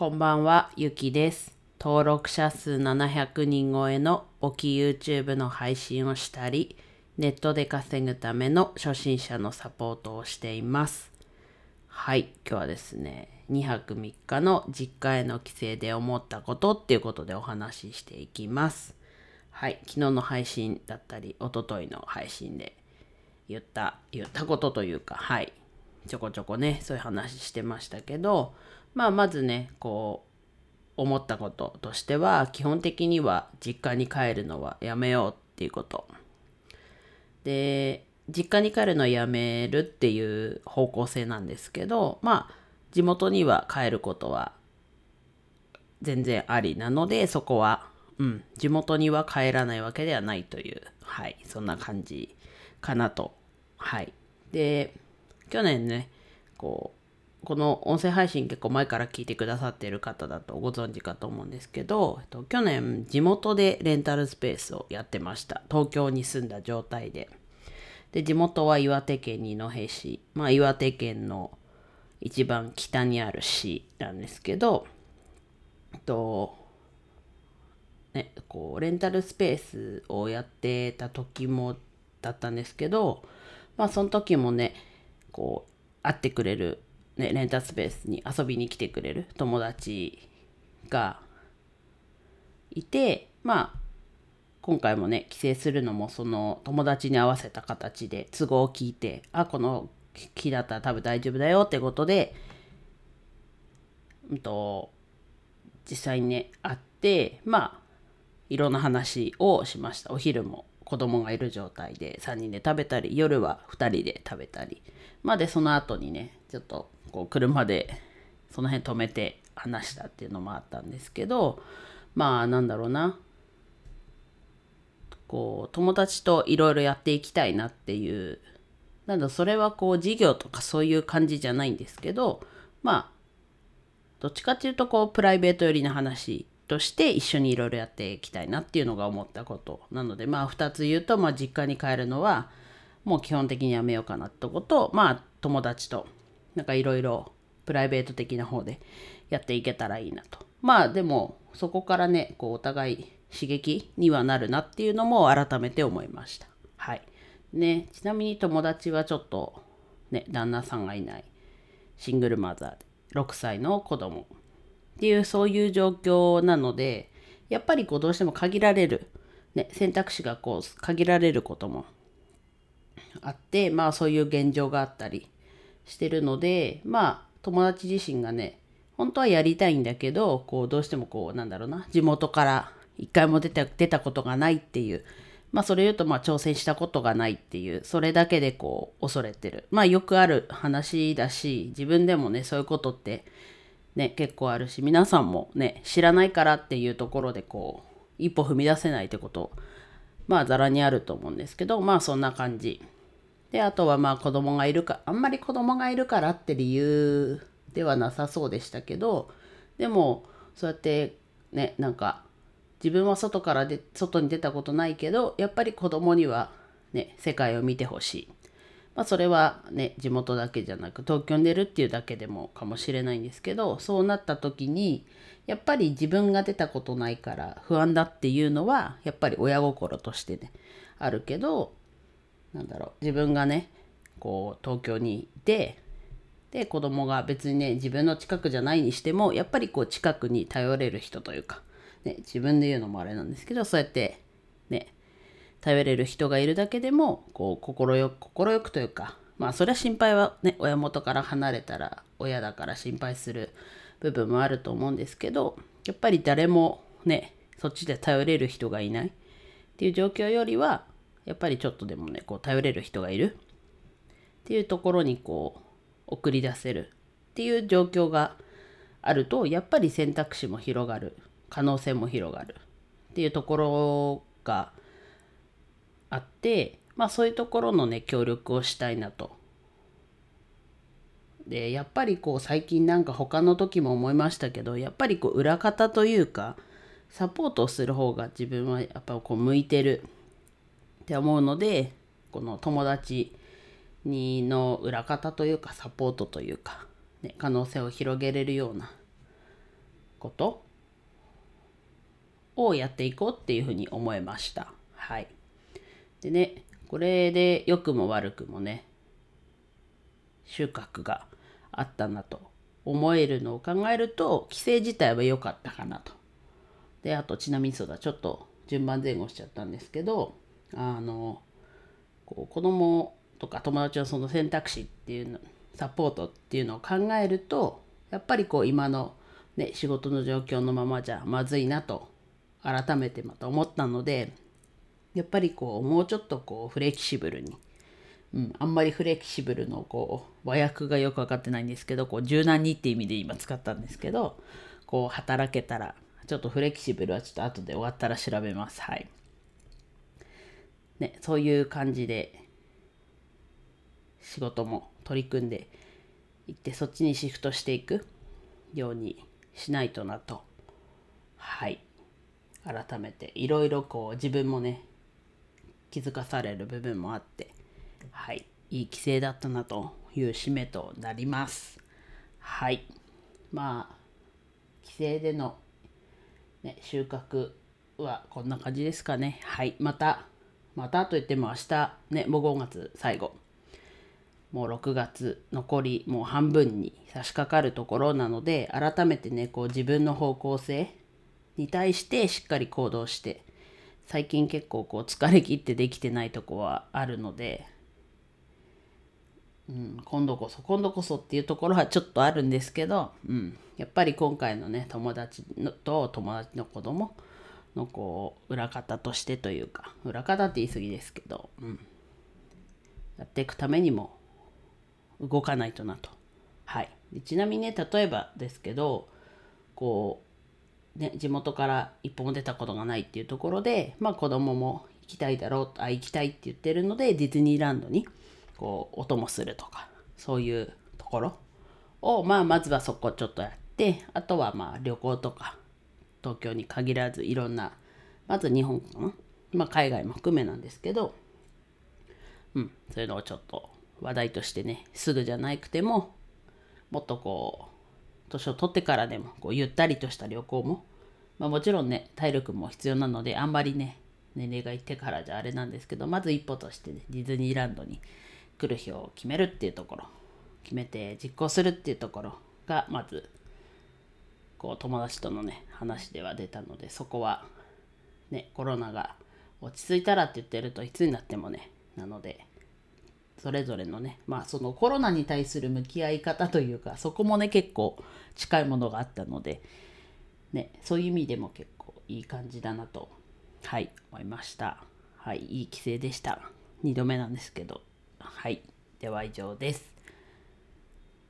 こんばんは、ゆきです。登録者数700人超えの簿記 YouTube の配信をしたり、ネットで稼ぐための初心者のサポートをしています。はい、今日はですね、2泊3日の実家への帰省で思ったことっていうことでお話ししていきます。はい、昨日の配信だったり、一昨日の配信で言った、言ったことというか、はい、ちょこちょこね、そういう話してましたけど、まあ、まずね、こう、思ったこととしては、基本的には実家に帰るのはやめようっていうこと。で、実家に帰るのをやめるっていう方向性なんですけど、まあ、地元には帰ることは全然ありなので、そこは、うん、地元には帰らないわけではないという、はい、そんな感じかなと。はい。で、去年ね、こう、この音声配信結構前から聞いてくださっている方だとご存知かと思うんですけど、えっと、去年地元でレンタルスペースをやってました。東京に住んだ状態で。で、地元は岩手県二戸市。まあ岩手県の一番北にある市なんですけど、えっと、ね、こうレンタルスペースをやってた時もだったんですけど、まあその時もね、こう会ってくれる、ね、レンタスペースに遊びに来てくれる友達がいて、まあ今回もね帰省するのもその友達に合わせた形で都合を聞いてあこの日だったら多分大丈夫だよってことで、うんと、実際にね会ってまあいろんな話をしました。お昼も子供がいる状態で3人で食べたり夜は2人で食べたり。まあでその後にねちょっとこう車でその辺止めて話したっていうのもあったんですけどまあなんだろうな。こう友達といろいろやっていきたいなっていう。なんだそれはこう事業とかそういう感じじゃないんですけどまあどっちかっていうとこうプライベート寄りな話として一緒にいろいろやっていきたいなっていうのが思ったことなのでまあ2つ言うと、まあ、実家に帰るのはもう基本的にやめようかなってことまあ友達となんかいろいろプライベート的な方でやっていけたらいいなと。まあでもそこからねこうお互い刺激にはなるなっていうのも改めて思いました。はい。ねちなみに友達はちょっとね旦那さんがいない。シングルマザーで。6歳の子供っていうそういう状況なのでやっぱりこうどうしても限られる、ね、選択肢がこう限られることもあってまあそういう現状があったりしてるのでまあ友達自身がね本当はやりたいんだけどこうどうしてもこうなんだろうな地元から一回も出た出たことがないっていうまあそれ言うとまあ挑戦したことがないっていうそれだけでこう恐れてる。まあよくある話だし自分でもねそういうことってね結構あるし皆さんもね知らないからっていうところでこう一歩踏み出せないってことまあざらにあると思うんですけどまあそんな感じ。であとはまあ子供がいるかあんまり子供がいるからって理由ではなさそうでしたけどでもそうやってねなんか自分は外からで外に出たことないけどやっぱり子供にはね世界を見てほしい、まあ、それはね地元だけじゃなく東京に出るっていうだけでもかもしれないんですけどそうなった時にやっぱり自分が出たことないから不安だっていうのはやっぱり親心としてねあるけどなんだろう。自分がねこう東京にいてで子供が別にね自分の近くじゃないにしてもやっぱりこう近くに頼れる人というか、ね、自分で言うのもあれなんですけどそうやってね頼れる人がいるだけでもこう快く快くというかまあそれは心配はね親元から離れたら親だから心配する部分もあると思うんですけどやっぱり誰もねそっちで頼れる人がいないっていう状況よりはやっぱりちょっとでもねこう頼れる人がいる。っていうところにこう送り出せるっていう状況があるとやっぱり選択肢も広がる。可能性も広がる。っていうところがあってまあそういうところのね協力をしたいなと。でやっぱりこう最近なんか他の時も思いましたけどやっぱりこう裏方というかサポートをする方が自分はやっぱこう向いてる。って思うのでこの友達にの裏方というかサポートというか、ね、可能性を広げれるようなことをやっていこうっていうふうに思いました。はい。でね、これで良くも悪くもね、収穫があったなと思えるのを考えると、規制自体は良かったかなと。で、あとちなみにそうだ、ちょっと順番前後しちゃったんですけど、あの、こう子供とか友達のその選択肢っていうの、サポートっていうのを考えると、やっぱりこう今のね、仕事の状況のままじゃまずいなと改めてまた思ったのでやっぱりこうもうちょっとこうフレキシブルに、うん、あんまりフレキシブルのこう和訳がよく分かってないんですけどこう柔軟にって意味で今使ったんですけどこう働けたらちょっとフレキシブルはちょっと後で終わったら調べます。はい。ねそういう感じで仕事も取り組んでいってそっちにシフトしていくようにしないとなと。はい。改めていろいろこう自分もね気づかされる部分もあってはい。いい規制だったなという締めとなります。はい。まあ規制での、ね、収穫はこんな感じですかね。はい。またまたといっても明日ねもう5月最後。もう6月残りもう半分に差し掛かるところなので改めてねこう自分の方向性に対してしっかり行動して最近結構こう疲れ切ってできてないとこはあるので、うん、今度こそ今度こそっていうところはちょっとあるんですけど、うん、やっぱり今回のね友達のと友達の子供のこう裏方としてというか裏方って言い過ぎですけど、うん、やっていくためにも動かないとなと。はい、でちなみにね例えばですけどこう、ね、地元から一歩も出たことがないっていうところで、まあ、子供も行きたいだろうあ行きたいって言ってるのでディズニーランドにこうお供するとかそういうところを、まあ、まずはそこちょっとやってあとはまあ旅行とか東京に限らずいろんなまず日本かな、まあ、海外も含めなんですけど、うん、そういうのをちょっと話題としてねすぐじゃなくてももっとこう年を取ってからでもこうゆったりとした旅行も、まあ、もちろんね体力も必要なのであんまりね年齢がいってからじゃあれなんですけどまず一歩としてねディズニーランドに来る日を決めるっていうところ決めて実行するっていうところがまずこう友達とのね話では出たのでそこはねコロナが落ち着いたらって言ってるといつになってもねなのでそれぞれのねまあそのコロナに対する向き合い方というかそこもね結構近いものがあったのでねそういう意味でも結構いい感じだなとはい思いました。はいいい規制でした。2度目なんですけど。はいでは以上です。